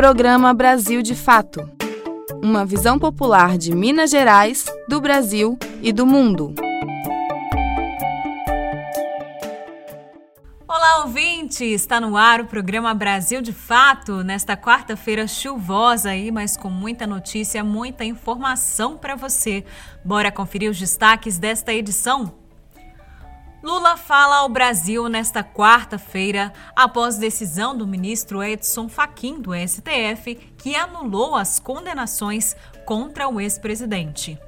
Programa Brasil de Fato uma visão popular de Minas Gerais, do Brasil e do mundo. Olá, ouvinte! Está no ar o programa Brasil de Fato, nesta quarta-feira chuvosa aí, mas com muita notícia, muita informação para você. Bora conferir os destaques desta edição? Lula fala ao Brasil nesta quarta-feira, após decisão do ministro Edson Fachin do STF, que anulou as condenações contra o ex-presidente.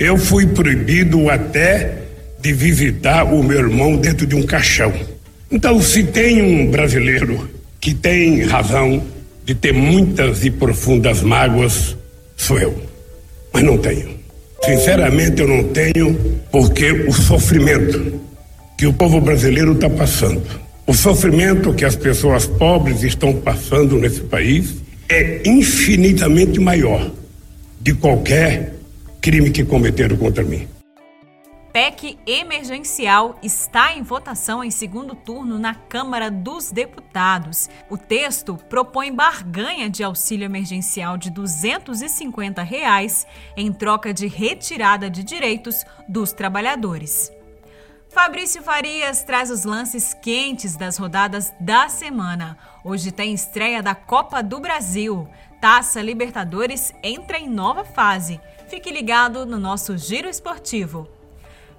Eu fui proibido até de visitar o meu irmão dentro de um caixão. Então, se tem um brasileiro que tem razão de ter muitas e profundas mágoas, sou eu. Mas não tenho. Sinceramente, eu não tenho, porque o sofrimento que o povo brasileiro está passando. O sofrimento que as pessoas pobres estão passando nesse país é infinitamente maior de qualquer crime que cometeram contra mim. PEC emergencial está em votação em segundo turno na Câmara dos Deputados. O texto propõe barganha de auxílio emergencial de 250 reais em troca de retirada de direitos dos trabalhadores. Fabrício Farias traz os lances quentes das rodadas da semana. Hoje tem estreia da Copa do Brasil. Taça Libertadores entra em nova fase. Fique ligado no nosso Giro Esportivo.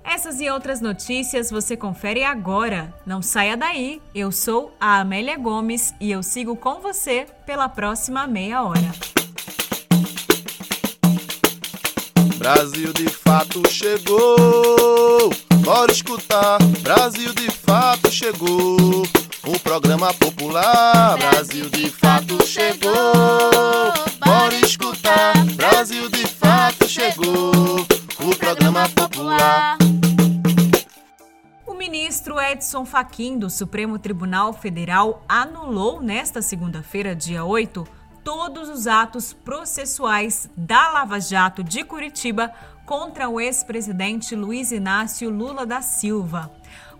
Essas e outras notícias você confere agora. Não saia daí. Eu sou a Amélia Gomes e eu sigo com você pela próxima meia hora. Brasil de fato chegou. Bora escutar, Brasil de fato chegou. O programa popular, Brasil de fato chegou. Bora escutar, Brasil de fato chegou. O programa popular. O ministro Edson Fachin do Supremo Tribunal Federal anulou nesta segunda-feira, dia 8, todos os atos processuais da Lava Jato de Curitiba contra o ex-presidente Luiz Inácio Lula da Silva.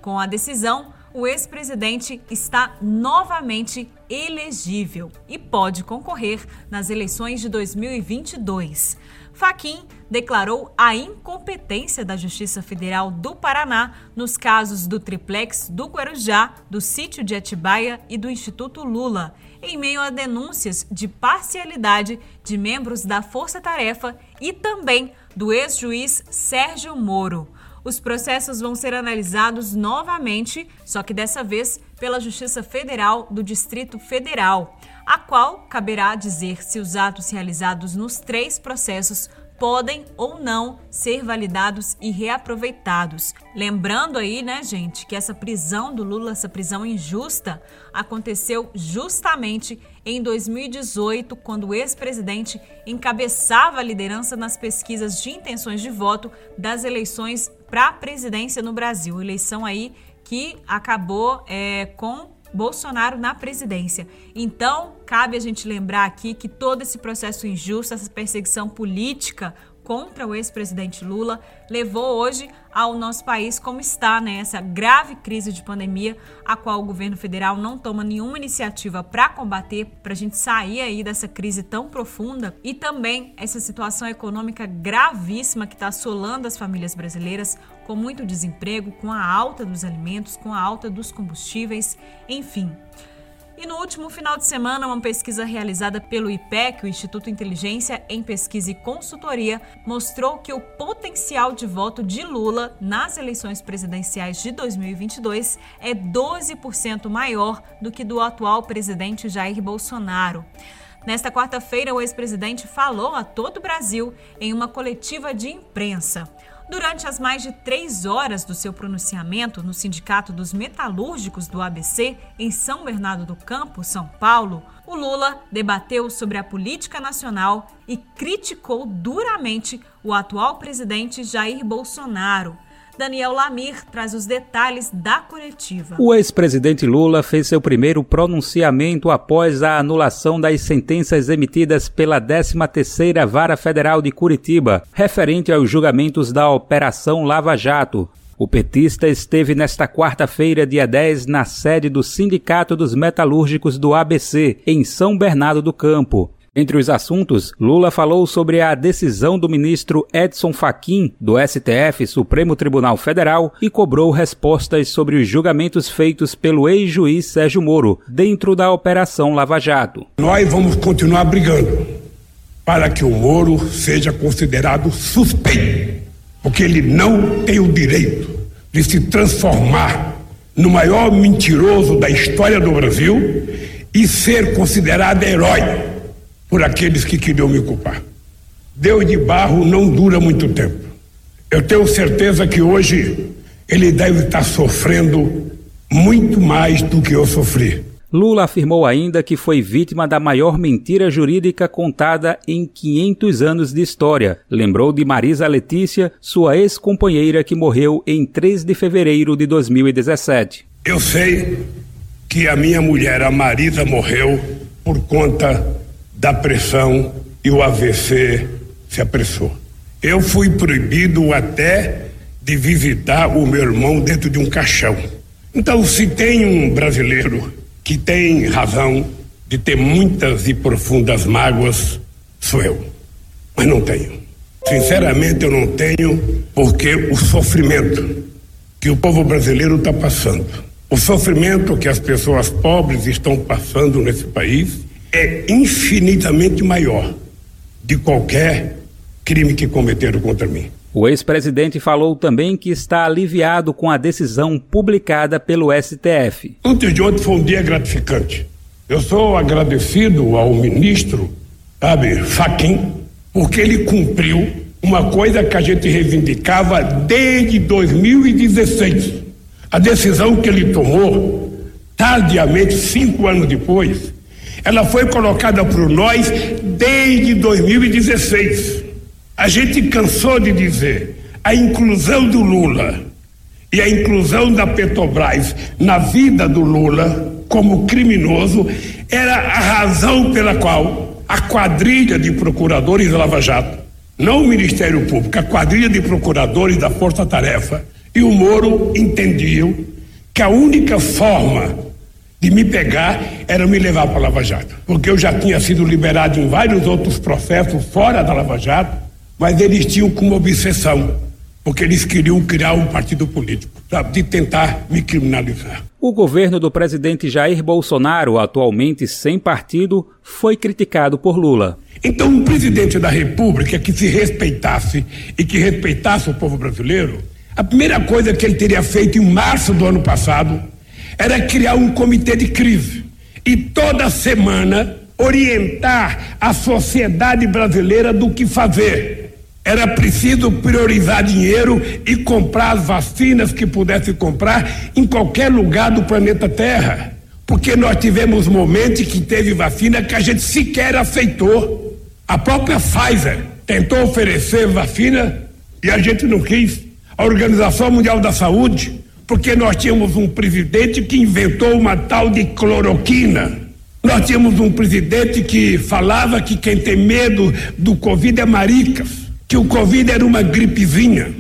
Com a decisão, o ex-presidente está novamente elegível e pode concorrer nas eleições de 2022. Faquim declarou a incompetência da Justiça Federal do Paraná nos casos do triplex do Guarujá, do sítio de Atibaia e do Instituto Lula, em meio a denúncias de parcialidade de membros da Força Tarefa e também do ex-juiz Sérgio Moro. Os processos vão ser analisados novamente, só que dessa vez pela Justiça Federal do Distrito Federal, a qual caberá dizer se os atos realizados nos três processos podem ou não ser validados e reaproveitados. Lembrando aí, né, gente, que essa prisão do Lula, essa prisão injusta, aconteceu justamente em 2018, quando o ex-presidente encabeçava a liderança nas pesquisas de intenções de voto das eleições para a presidência no Brasil. Eleição aí que acabou é, com Bolsonaro na presidência. Então, cabe a gente lembrar aqui que todo esse processo injusto, essa perseguição política contra o ex-presidente Lula levou hoje ao nosso país como está, né? Essa grave crise de pandemia, a qual o governo federal não toma nenhuma iniciativa para combater, para a gente sair aí dessa crise tão profunda e também essa situação econômica gravíssima que está assolando as famílias brasileiras, com muito desemprego, com a alta dos alimentos, com a alta dos combustíveis, enfim. E no último final de semana, uma pesquisa realizada pelo IPEC, o Instituto Inteligência em Pesquisa e Consultoria, mostrou que o potencial de voto de Lula nas eleições presidenciais de 2022 é 12% maior do que do atual presidente Jair Bolsonaro. Nesta quarta-feira, o ex-presidente falou a todo o Brasil em uma coletiva de imprensa. Durante as mais de três horas do seu pronunciamento no Sindicato dos Metalúrgicos do ABC, em São Bernardo do Campo, São Paulo, o Lula debateu sobre a política nacional e criticou duramente o atual presidente Jair Bolsonaro. Daniel Lamir traz os detalhes da coletiva. O ex-presidente Lula fez seu primeiro pronunciamento após a anulação das sentenças emitidas pela 13ª Vara Federal de Curitiba, referente aos julgamentos da Operação Lava Jato. O petista esteve nesta quarta-feira, dia 10, na sede do Sindicato dos Metalúrgicos do ABC, em São Bernardo do Campo. Entre os assuntos, Lula falou sobre a decisão do ministro Edson Fachin, do STF, Supremo Tribunal Federal, e cobrou respostas sobre os julgamentos feitos pelo ex-juiz Sérgio Moro, dentro da Operação Lava Jato. Nós vamos continuar brigando para que o Moro seja considerado suspeito, porque ele não tem o direito de se transformar no maior mentiroso da história do Brasil e ser considerado herói por aqueles que queriam me culpar. Deus de barro não dura muito tempo. Eu tenho certeza que hoje ele deve estar sofrendo muito mais do que eu sofri. Lula afirmou ainda que foi vítima da maior mentira jurídica contada em 500 anos de história. Lembrou de Marisa Letícia, sua ex-companheira que morreu em 3 de fevereiro de 2017. Eu sei que a minha mulher, a Marisa, morreu por conta da pressão e o AVC se apressou. Eu fui proibido até de visitar o meu irmão dentro de um caixão. Então, se tem um brasileiro que tem razão de ter muitas e profundas mágoas, sou eu. Mas não tenho. Sinceramente, eu não tenho, porque o sofrimento que o povo brasileiro está passando, o sofrimento que as pessoas pobres estão passando nesse país, é infinitamente maior de qualquer crime que cometeram contra mim. O ex-presidente falou também que está aliviado com a decisão publicada pelo STF. Ontem de ontem foi um dia gratificante. Eu sou agradecido ao ministro, sabe, Faquim, porque ele cumpriu uma coisa que a gente reivindicava desde 2016. A decisão que ele tomou, tardiamente, cinco anos depois, ela foi colocada por nós desde 2016. A gente cansou de dizer a inclusão do Lula e a inclusão da Petrobras na vida do Lula como criminoso era a razão pela qual a quadrilha de procuradores Lava Jato, não o Ministério Público, a quadrilha de procuradores da Força Tarefa e o Moro entendiam que a única forma de me pegar era me levar para a Lava Jato. Porque eu já tinha sido liberado em vários outros processos fora da Lava Jato, mas eles tinham como obsessão, porque eles queriam criar um partido político, sabe, de tentar me criminalizar. O governo do presidente Jair Bolsonaro, atualmente sem partido, foi criticado por Lula. Então, um presidente da República que se respeitasse e que respeitasse o povo brasileiro, a primeira coisa que ele teria feito em março do ano passado era criar um comitê de crise e toda semana orientar a sociedade brasileira do que fazer. Era preciso priorizar dinheiro e comprar as vacinas que pudesse comprar em qualquer lugar do planeta Terra. Porque nós tivemos momentos que teve vacina que a gente sequer aceitou. A própria Pfizer tentou oferecer vacina e a gente não quis. A Organização Mundial da Saúde porque nós tínhamos um presidente que inventou uma tal de cloroquina. Nós tínhamos um presidente que falava que quem tem medo do Covid é maricas, que o Covid era uma gripezinha,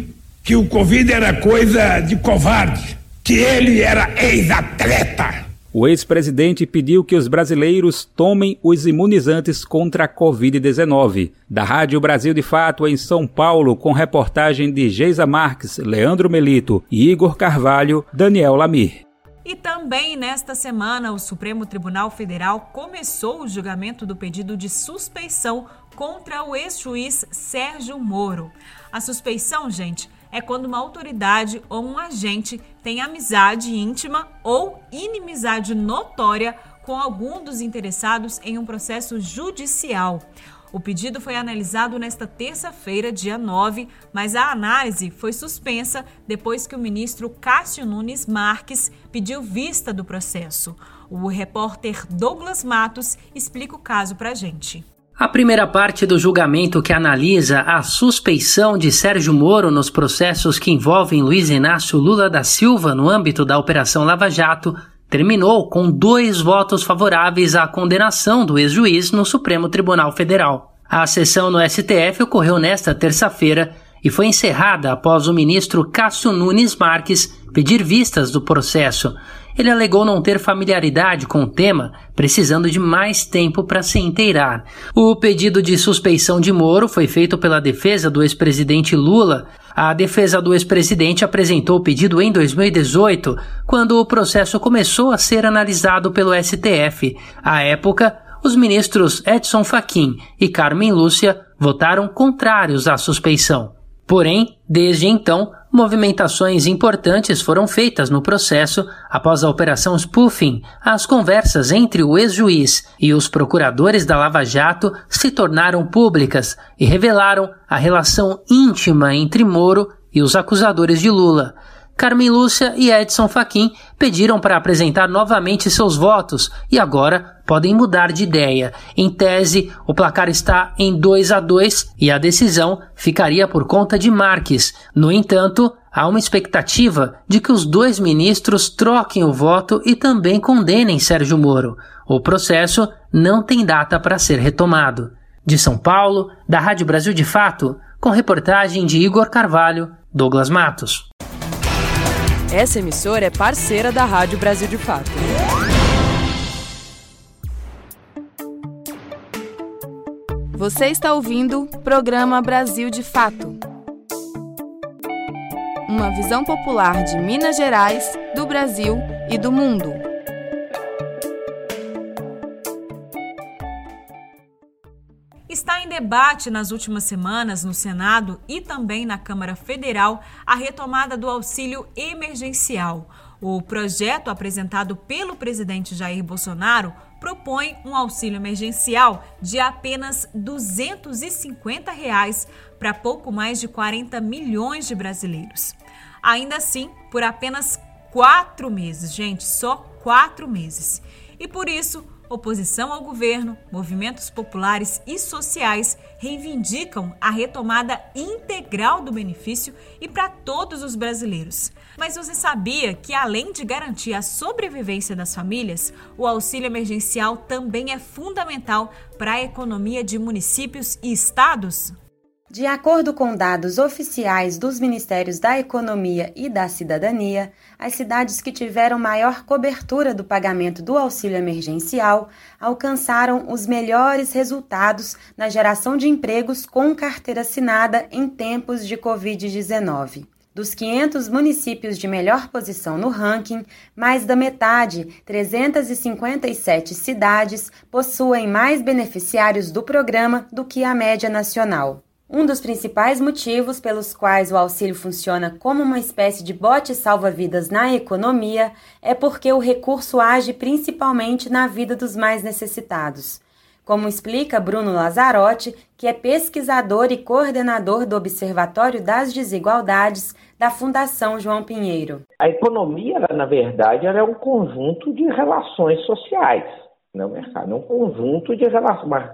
que o Covid era coisa de covarde, que ele era ex-atleta. O ex-presidente pediu que os brasileiros tomem os imunizantes contra a Covid-19. Da Rádio Brasil de Fato, em São Paulo, com reportagem de Geisa Marques, Leandro Melito e Igor Carvalho, Daniel Lamir. E também nesta semana, o Supremo Tribunal Federal começou o julgamento do pedido de suspeição contra o ex-juiz Sérgio Moro. A suspeição, gente, é quando uma autoridade ou um agente tem amizade íntima ou inimizade notória com algum dos interessados em um processo judicial. O pedido foi analisado nesta terça-feira, dia 9, mas a análise foi suspensa depois que o ministro Cássio Nunes Marques pediu vista do processo. O repórter Douglas Matos explica o caso para a gente. A primeira parte do julgamento que analisa a suspeição de Sérgio Moro nos processos que envolvem Luiz Inácio Lula da Silva no âmbito da Operação Lava Jato terminou com dois votos favoráveis à condenação do ex-juiz no Supremo Tribunal Federal. A sessão no STF ocorreu nesta terça-feira e foi encerrada após o ministro Cássio Nunes Marques pedir vistas do processo. Ele alegou não ter familiaridade com o tema, precisando de mais tempo para se inteirar. O pedido de suspeição de Moro foi feito pela defesa do ex-presidente Lula. A defesa do ex-presidente apresentou o pedido em 2018, quando o processo começou a ser analisado pelo STF. À época, os ministros Edson Fachin e Carmen Lúcia votaram contrários à suspeição. Porém, desde então, movimentações importantes foram feitas no processo após a operação spoofing. As conversas entre o ex-juiz e os procuradores da Lava Jato se tornaram públicas e revelaram a relação íntima entre Moro e os acusadores de Lula. Carmen Lúcia e Edson Fachin pediram para apresentar novamente seus votos e agora podem mudar de ideia. Em tese, o placar está em 2 a 2 e a decisão ficaria por conta de Marques. No entanto, há uma expectativa de que os dois ministros troquem o voto e também condenem Sérgio Moro. O processo não tem data para ser retomado. De São Paulo, da Rádio Brasil de Fato, com reportagem de Igor Carvalho, Douglas Matos. Essa emissora é parceira da Rádio Brasil de Fato. Você está ouvindo o programa Brasil de Fato. Uma visão popular de Minas Gerais, do Brasil e do mundo. Está em debate nas últimas semanas no Senado e também na Câmara Federal a retomada do auxílio emergencial. O projeto apresentado pelo presidente Jair Bolsonaro propõe um auxílio emergencial de apenas 250 reais para pouco mais de 40 milhões de brasileiros. Ainda assim, por apenas quatro meses, gente, só quatro meses. E por isso, oposição ao governo, movimentos populares e sociais reivindicam a retomada integral do benefício e para todos os brasileiros. Mas você sabia que, além de garantir a sobrevivência das famílias, o auxílio emergencial também é fundamental para a economia de municípios e estados? De acordo com dados oficiais dos Ministérios da Economia e da Cidadania, as cidades que tiveram maior cobertura do pagamento do auxílio emergencial alcançaram os melhores resultados na geração de empregos com carteira assinada em tempos de Covid-19. Dos 500 municípios de melhor posição no ranking, mais da metade, 357 cidades, possuem mais beneficiários do programa do que a média nacional. Um dos principais motivos pelos quais o auxílio funciona como uma espécie de bote salva-vidas na economia é porque o recurso age principalmente na vida dos mais necessitados. Como explica Bruno Lazzarotti, que é pesquisador e coordenador do Observatório das Desigualdades da Fundação João Pinheiro. A economia, na verdade, é um conjunto de relações sociais, não é mercado, é um conjunto de relações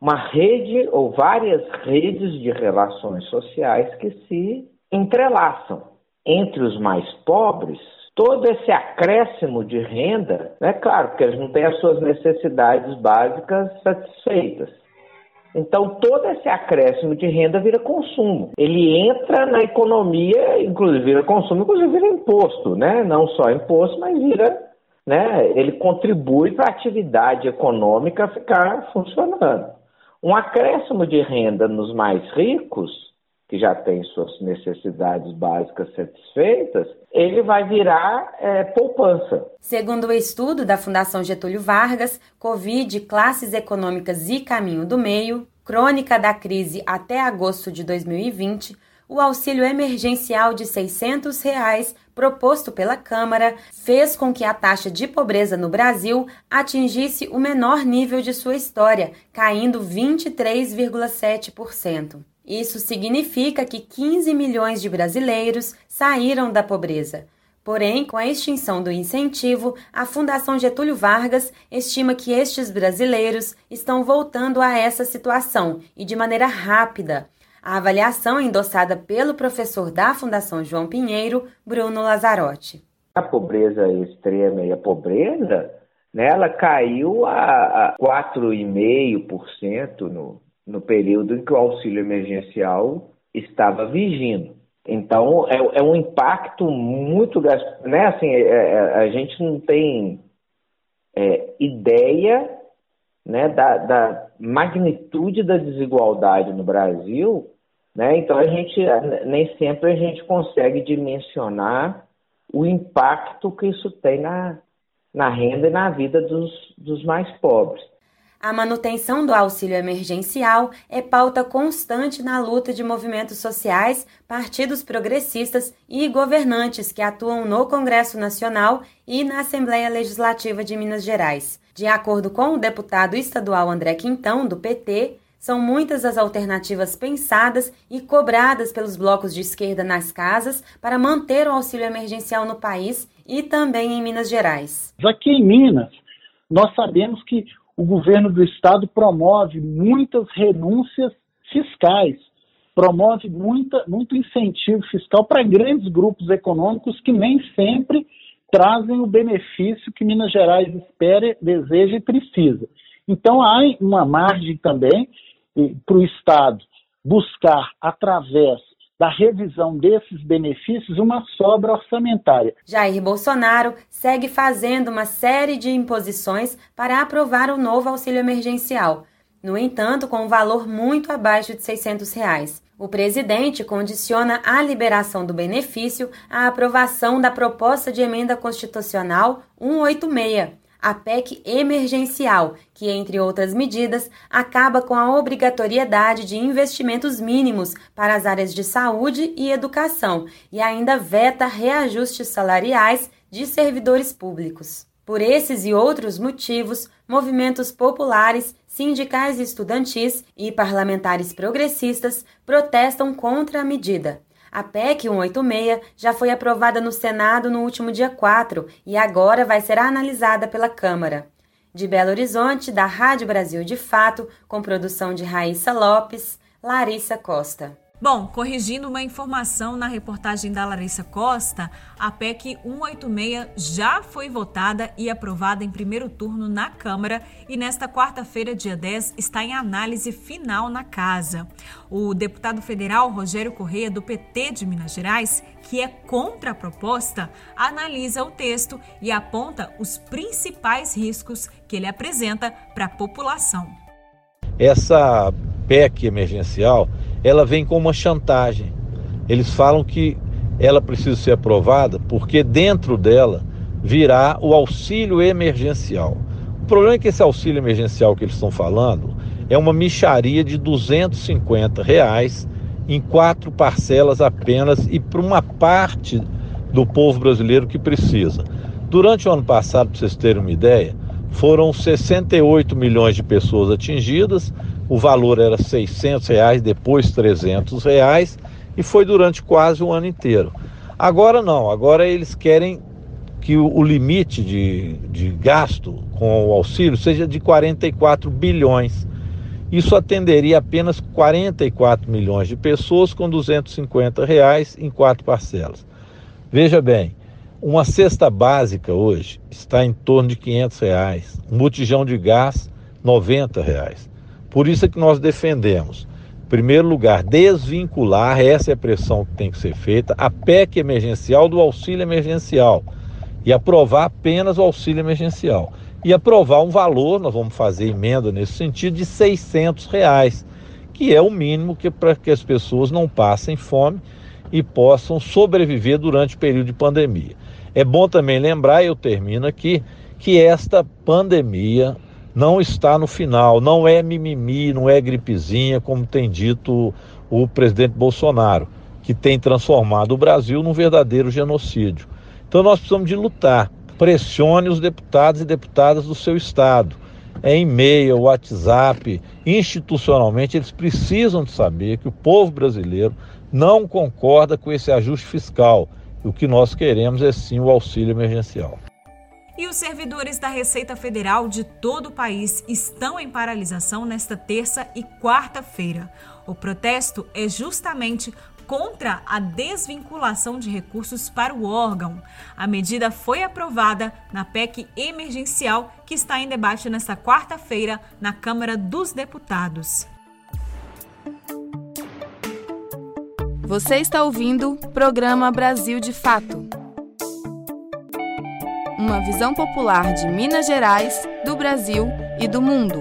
uma rede ou várias redes de relações sociais que se entrelaçam. Entre os mais pobres, todo esse acréscimo de renda, é né, claro, porque eles não têm as suas necessidades básicas satisfeitas. Então, todo esse acréscimo de renda vira consumo. Ele entra na economia, inclusive vira consumo, inclusive vira imposto, né? Não só imposto, mas vira, né? Ele contribui para a atividade econômica ficar funcionando. Um acréscimo de renda nos mais ricos, que já têm suas necessidades básicas satisfeitas, ele vai virar é, poupança. Segundo o estudo da Fundação Getúlio Vargas, Covid, classes econômicas e caminho do meio, crônica da crise até agosto de 2020, o auxílio emergencial de 600 reais proposto pela Câmara fez com que a taxa de pobreza no Brasil atingisse o menor nível de sua história, caindo 23,7%. Isso significa que 15 milhões de brasileiros saíram da pobreza. Porém, com a extinção do incentivo, a Fundação Getúlio Vargas estima que estes brasileiros estão voltando a essa situação e de maneira rápida. A avaliação é endossada pelo professor da Fundação João Pinheiro, Bruno Lazzarotti. A pobreza extrema e a pobreza, né, ela caiu a, a 4,5% no, no período em que o auxílio emergencial estava vigindo. Então, é, é um impacto muito. Né, assim, é, é, a gente não tem é, ideia né, da, da, magnitude da desigualdade no Brasil, né? então a gente nem sempre a gente consegue dimensionar o impacto que isso tem na, na renda e na vida dos, dos mais pobres. A manutenção do auxílio emergencial é pauta constante na luta de movimentos sociais, partidos progressistas e governantes que atuam no Congresso Nacional e na Assembleia Legislativa de Minas Gerais. De acordo com o deputado estadual André Quintão, do PT, são muitas as alternativas pensadas e cobradas pelos blocos de esquerda nas casas para manter o auxílio emergencial no país e também em Minas Gerais. Aqui em Minas, nós sabemos que o governo do estado promove muitas renúncias fiscais, promove muita, muito incentivo fiscal para grandes grupos econômicos que nem sempre trazem o benefício que Minas Gerais espera, deseja e precisa. Então há uma margem também para o Estado buscar, através da revisão desses benefícios uma sobra orçamentária. Jair Bolsonaro segue fazendo uma série de imposições para aprovar o novo auxílio emergencial. No entanto, com um valor muito abaixo de 600 reais. O presidente condiciona a liberação do benefício à aprovação da proposta de emenda constitucional 186 a PEC emergencial, que, entre outras medidas, acaba com a obrigatoriedade de investimentos mínimos para as áreas de saúde e educação e ainda veta reajustes salariais de servidores públicos. Por esses e outros motivos, movimentos populares, sindicais estudantis e parlamentares progressistas protestam contra a medida. A PEC 186 já foi aprovada no Senado no último dia 4 e agora vai ser analisada pela Câmara. De Belo Horizonte, da Rádio Brasil de Fato, com produção de Raíssa Lopes, Larissa Costa. Bom, corrigindo uma informação na reportagem da Larissa Costa, a PEC 186 já foi votada e aprovada em primeiro turno na Câmara e nesta quarta-feira, dia 10, está em análise final na Casa. O deputado federal Rogério Correia, do PT de Minas Gerais, que é contra a proposta, analisa o texto e aponta os principais riscos que ele apresenta para a população. Essa PEC emergencial ela vem com uma chantagem. Eles falam que ela precisa ser aprovada porque dentro dela virá o auxílio emergencial. O problema é que esse auxílio emergencial que eles estão falando é uma micharia de 250 reais em quatro parcelas apenas e para uma parte do povo brasileiro que precisa. Durante o ano passado, para vocês terem uma ideia, foram 68 milhões de pessoas atingidas, o valor era 600 reais, depois 300 reais, e foi durante quase o ano inteiro. Agora não, agora eles querem que o, o limite de, de gasto com o auxílio seja de 44 bilhões. Isso atenderia apenas 44 milhões de pessoas com 250 reais em quatro parcelas. Veja bem, uma cesta básica hoje está em torno de 500 reais, um botijão de gás 90 reais. Por isso é que nós defendemos, em primeiro lugar, desvincular, essa é a pressão que tem que ser feita, a PEC emergencial do auxílio emergencial e aprovar apenas o auxílio emergencial. E aprovar um valor, nós vamos fazer emenda nesse sentido, de 600 reais, que é o mínimo que para que as pessoas não passem fome e possam sobreviver durante o período de pandemia. É bom também lembrar, eu termino aqui, que esta pandemia não está no final, não é mimimi, não é gripezinha, como tem dito o presidente Bolsonaro, que tem transformado o Brasil num verdadeiro genocídio. Então nós precisamos de lutar. Pressione os deputados e deputadas do seu estado. É e-mail, WhatsApp, institucionalmente, eles precisam de saber que o povo brasileiro não concorda com esse ajuste fiscal. O que nós queremos é sim o auxílio emergencial. E os servidores da Receita Federal de todo o país estão em paralisação nesta terça e quarta-feira. O protesto é justamente contra a desvinculação de recursos para o órgão. A medida foi aprovada na PEC emergencial que está em debate nesta quarta-feira na Câmara dos Deputados. Você está ouvindo o programa Brasil de Fato. Uma visão popular de Minas Gerais, do Brasil e do mundo.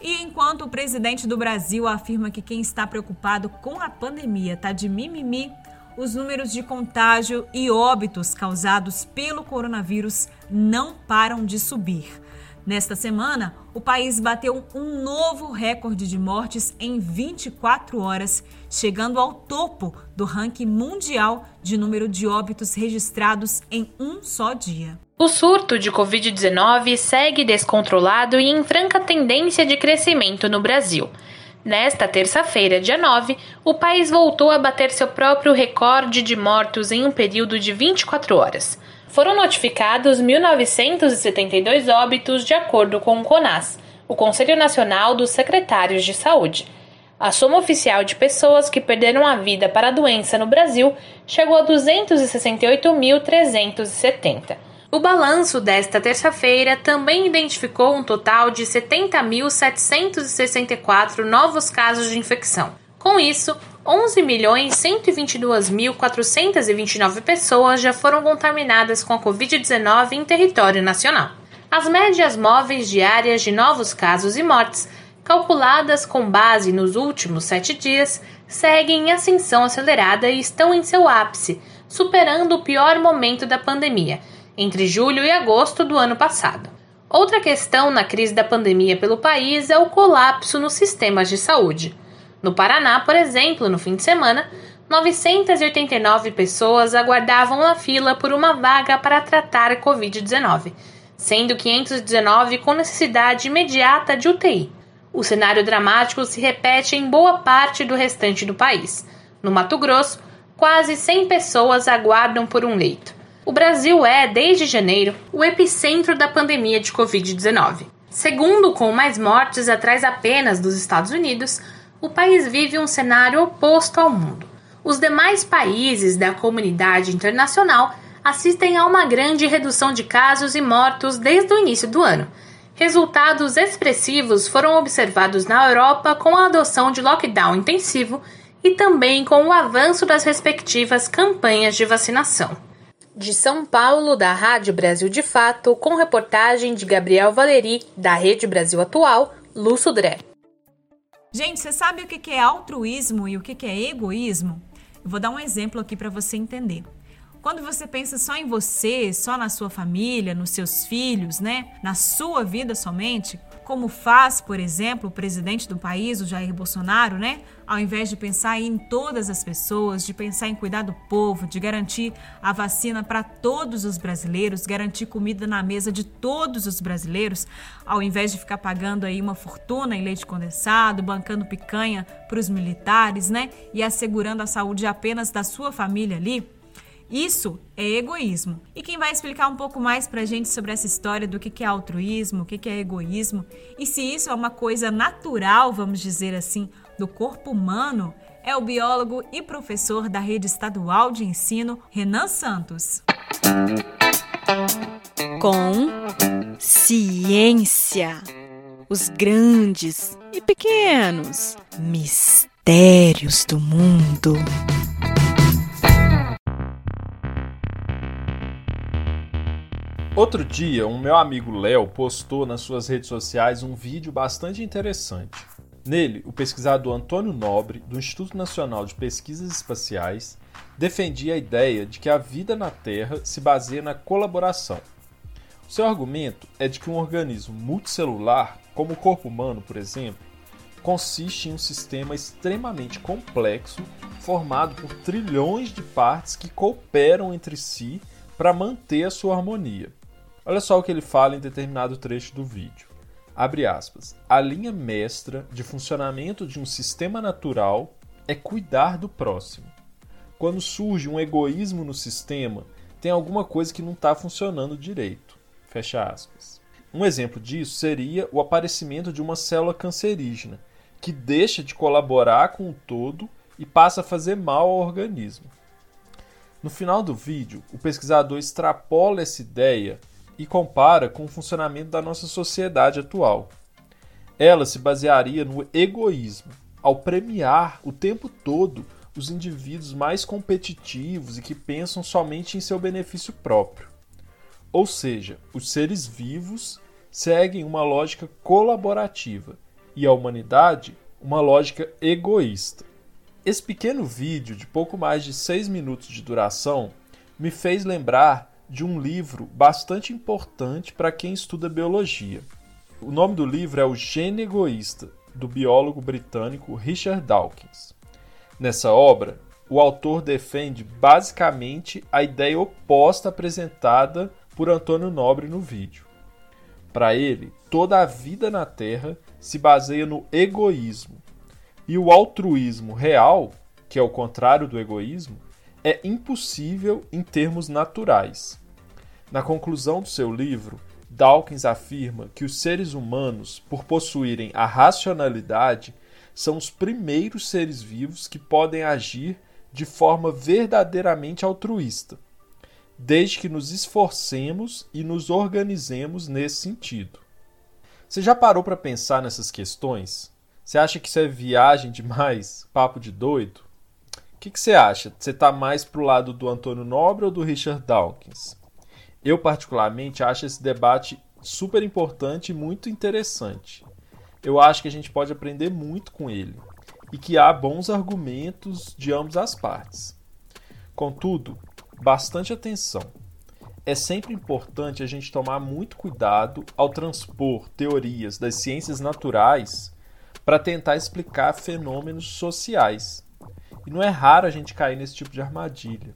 E enquanto o presidente do Brasil afirma que quem está preocupado com a pandemia está de mimimi, os números de contágio e óbitos causados pelo coronavírus não param de subir. Nesta semana, o país bateu um novo recorde de mortes em 24 horas, chegando ao topo do ranking mundial de número de óbitos registrados em um só dia. O surto de Covid-19 segue descontrolado e em franca tendência de crescimento no Brasil. Nesta terça-feira, dia 9, o país voltou a bater seu próprio recorde de mortos em um período de 24 horas foram notificados 1.972 óbitos, de acordo com o CONAS, o Conselho Nacional dos Secretários de Saúde. A soma oficial de pessoas que perderam a vida para a doença no Brasil chegou a 268.370. O balanço desta terça-feira também identificou um total de 70.764 novos casos de infecção. Com isso, 11.122.429 pessoas já foram contaminadas com a Covid-19 em território nacional. As médias móveis diárias de novos casos e mortes, calculadas com base nos últimos sete dias, seguem em ascensão acelerada e estão em seu ápice, superando o pior momento da pandemia, entre julho e agosto do ano passado. Outra questão na crise da pandemia pelo país é o colapso nos sistemas de saúde. No Paraná, por exemplo, no fim de semana, 989 pessoas aguardavam na fila por uma vaga para tratar a Covid-19, sendo 519 com necessidade imediata de UTI. O cenário dramático se repete em boa parte do restante do país. No Mato Grosso, quase 100 pessoas aguardam por um leito. O Brasil é, desde janeiro, o epicentro da pandemia de Covid-19. Segundo com mais mortes atrás apenas dos Estados Unidos, o país vive um cenário oposto ao mundo. Os demais países da comunidade internacional assistem a uma grande redução de casos e mortos desde o início do ano. Resultados expressivos foram observados na Europa com a adoção de lockdown intensivo e também com o avanço das respectivas campanhas de vacinação. De São Paulo, da Rádio Brasil de Fato, com reportagem de Gabriel Valeri, da Rede Brasil Atual, Lúcio Dré. Gente, você sabe o que é altruísmo e o que é egoísmo? Eu vou dar um exemplo aqui para você entender. Quando você pensa só em você, só na sua família, nos seus filhos, né? Na sua vida somente, como faz, por exemplo, o presidente do país, o Jair Bolsonaro, né? Ao invés de pensar em todas as pessoas, de pensar em cuidar do povo, de garantir a vacina para todos os brasileiros, garantir comida na mesa de todos os brasileiros, ao invés de ficar pagando aí uma fortuna em leite condensado, bancando picanha para os militares, né? E assegurando a saúde apenas da sua família ali, isso é egoísmo. E quem vai explicar um pouco mais pra gente sobre essa história do que é altruísmo, o que é egoísmo e se isso é uma coisa natural, vamos dizer assim, do corpo humano, é o biólogo e professor da Rede Estadual de Ensino, Renan Santos. Com ciência, os grandes e pequenos mistérios do mundo. Outro dia, um meu amigo Léo postou nas suas redes sociais um vídeo bastante interessante. Nele, o pesquisador Antônio Nobre, do Instituto Nacional de Pesquisas Espaciais, defendia a ideia de que a vida na Terra se baseia na colaboração. O seu argumento é de que um organismo multicelular, como o corpo humano, por exemplo, consiste em um sistema extremamente complexo formado por trilhões de partes que cooperam entre si para manter a sua harmonia. Olha só o que ele fala em determinado trecho do vídeo. Abre aspas. A linha mestra de funcionamento de um sistema natural é cuidar do próximo. Quando surge um egoísmo no sistema, tem alguma coisa que não está funcionando direito. Fecha aspas. Um exemplo disso seria o aparecimento de uma célula cancerígena, que deixa de colaborar com o todo e passa a fazer mal ao organismo. No final do vídeo, o pesquisador extrapola essa ideia e compara com o funcionamento da nossa sociedade atual. Ela se basearia no egoísmo, ao premiar o tempo todo os indivíduos mais competitivos e que pensam somente em seu benefício próprio. Ou seja, os seres vivos seguem uma lógica colaborativa e a humanidade uma lógica egoísta. Esse pequeno vídeo, de pouco mais de seis minutos de duração, me fez lembrar de um livro bastante importante para quem estuda biologia. O nome do livro é O Gene Egoísta, do biólogo britânico Richard Dawkins. Nessa obra, o autor defende basicamente a ideia oposta apresentada por Antônio Nobre no vídeo. Para ele, toda a vida na Terra se baseia no egoísmo, e o altruísmo real, que é o contrário do egoísmo, é impossível em termos naturais. Na conclusão do seu livro, Dawkins afirma que os seres humanos, por possuírem a racionalidade, são os primeiros seres vivos que podem agir de forma verdadeiramente altruísta, desde que nos esforcemos e nos organizemos nesse sentido. Você já parou para pensar nessas questões? Você acha que isso é viagem demais? Papo de doido? Que, que você acha? Você está mais pro lado do Antônio Nobre ou do Richard Dawkins? Eu, particularmente, acho esse debate super importante e muito interessante. Eu acho que a gente pode aprender muito com ele e que há bons argumentos de ambas as partes. Contudo, bastante atenção. É sempre importante a gente tomar muito cuidado ao transpor teorias das ciências naturais para tentar explicar fenômenos sociais. E não é raro a gente cair nesse tipo de armadilha.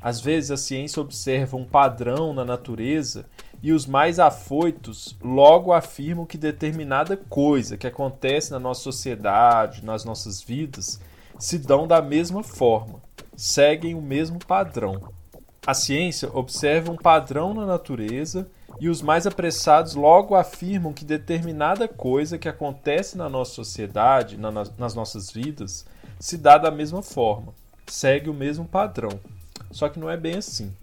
Às vezes a ciência observa um padrão na natureza e os mais afoitos logo afirmam que determinada coisa que acontece na nossa sociedade, nas nossas vidas, se dão da mesma forma, seguem o mesmo padrão. A ciência observa um padrão na natureza e os mais apressados logo afirmam que determinada coisa que acontece na nossa sociedade, na, nas nossas vidas, se dá da mesma forma, segue o mesmo padrão. Só que não é bem assim.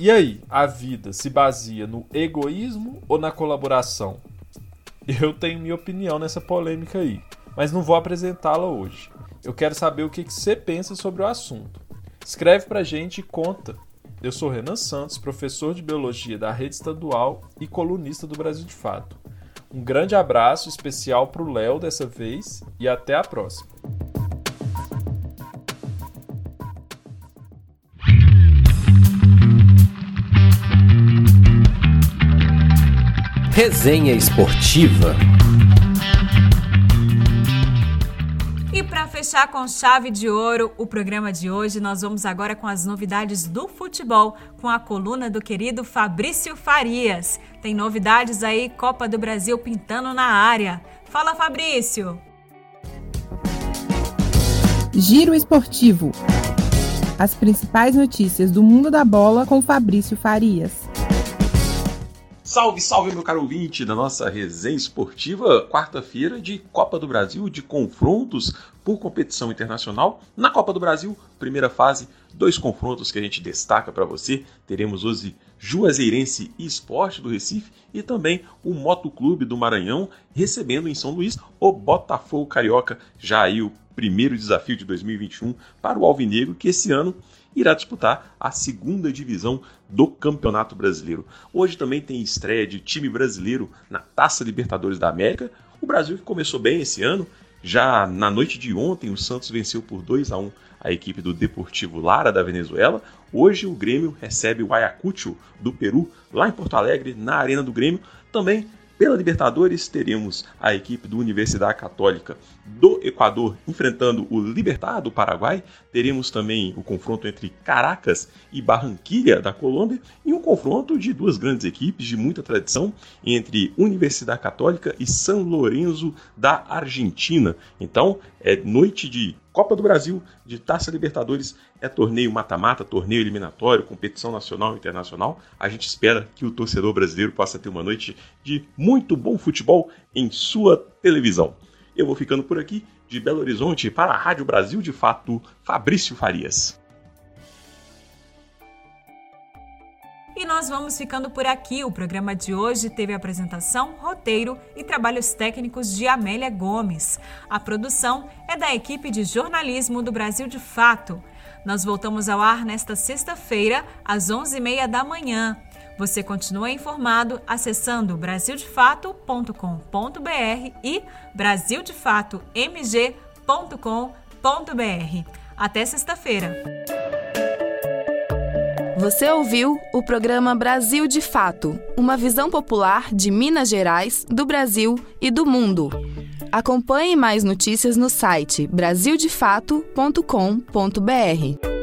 E aí, a vida se baseia no egoísmo ou na colaboração? Eu tenho minha opinião nessa polêmica aí, mas não vou apresentá-la hoje. Eu quero saber o que você pensa sobre o assunto. Escreve pra gente e conta. Eu sou Renan Santos, professor de Biologia da Rede Estadual e colunista do Brasil de Fato. Um grande abraço especial para o Léo dessa vez e até a próxima. Resenha Esportiva. para fechar com chave de ouro o programa de hoje, nós vamos agora com as novidades do futebol, com a coluna do querido Fabrício Farias. Tem novidades aí, Copa do Brasil pintando na área. Fala, Fabrício! Giro Esportivo. As principais notícias do mundo da bola com Fabrício Farias. Salve, salve, meu caro ouvinte da nossa resenha esportiva, quarta-feira de Copa do Brasil, de confrontos por competição internacional. Na Copa do Brasil, primeira fase, dois confrontos que a gente destaca para você. Teremos hoje Juazeirense e Esporte do Recife e também o Motoclube do Maranhão recebendo em São Luís o Botafogo Carioca, já aí o primeiro desafio de 2021 para o Alvinegro, que esse ano irá disputar a segunda divisão do Campeonato Brasileiro. Hoje também tem estreia de time brasileiro na Taça Libertadores da América. O Brasil que começou bem esse ano, já na noite de ontem o Santos venceu por 2 a 1 a equipe do Deportivo Lara da Venezuela. Hoje o Grêmio recebe o Ayacucho do Peru lá em Porto Alegre, na Arena do Grêmio. Também pela Libertadores, teremos a equipe do Universidade Católica do Equador enfrentando o Libertad do Paraguai. Teremos também o confronto entre Caracas e Barranquilha da Colômbia e um confronto de duas grandes equipes de muita tradição entre Universidade Católica e São Lourenço da Argentina. Então, é noite de Copa do Brasil, de Taça Libertadores, é torneio mata-mata, torneio eliminatório, competição nacional e internacional. A gente espera que o torcedor brasileiro possa ter uma noite de muito bom futebol em sua televisão. Eu vou ficando por aqui, de Belo Horizonte, para a Rádio Brasil de Fato, Fabrício Farias. E nós vamos ficando por aqui. O programa de hoje teve apresentação, roteiro e trabalhos técnicos de Amélia Gomes. A produção é da equipe de jornalismo do Brasil de Fato. Nós voltamos ao ar nesta sexta-feira, às 11h30 da manhã. Você continua informado acessando brasildefato.com.br e brasildefatomg.com.br. Até sexta-feira. Você ouviu o programa Brasil de Fato, uma visão popular de Minas Gerais, do Brasil e do mundo. Acompanhe mais notícias no site brasildefato.com.br.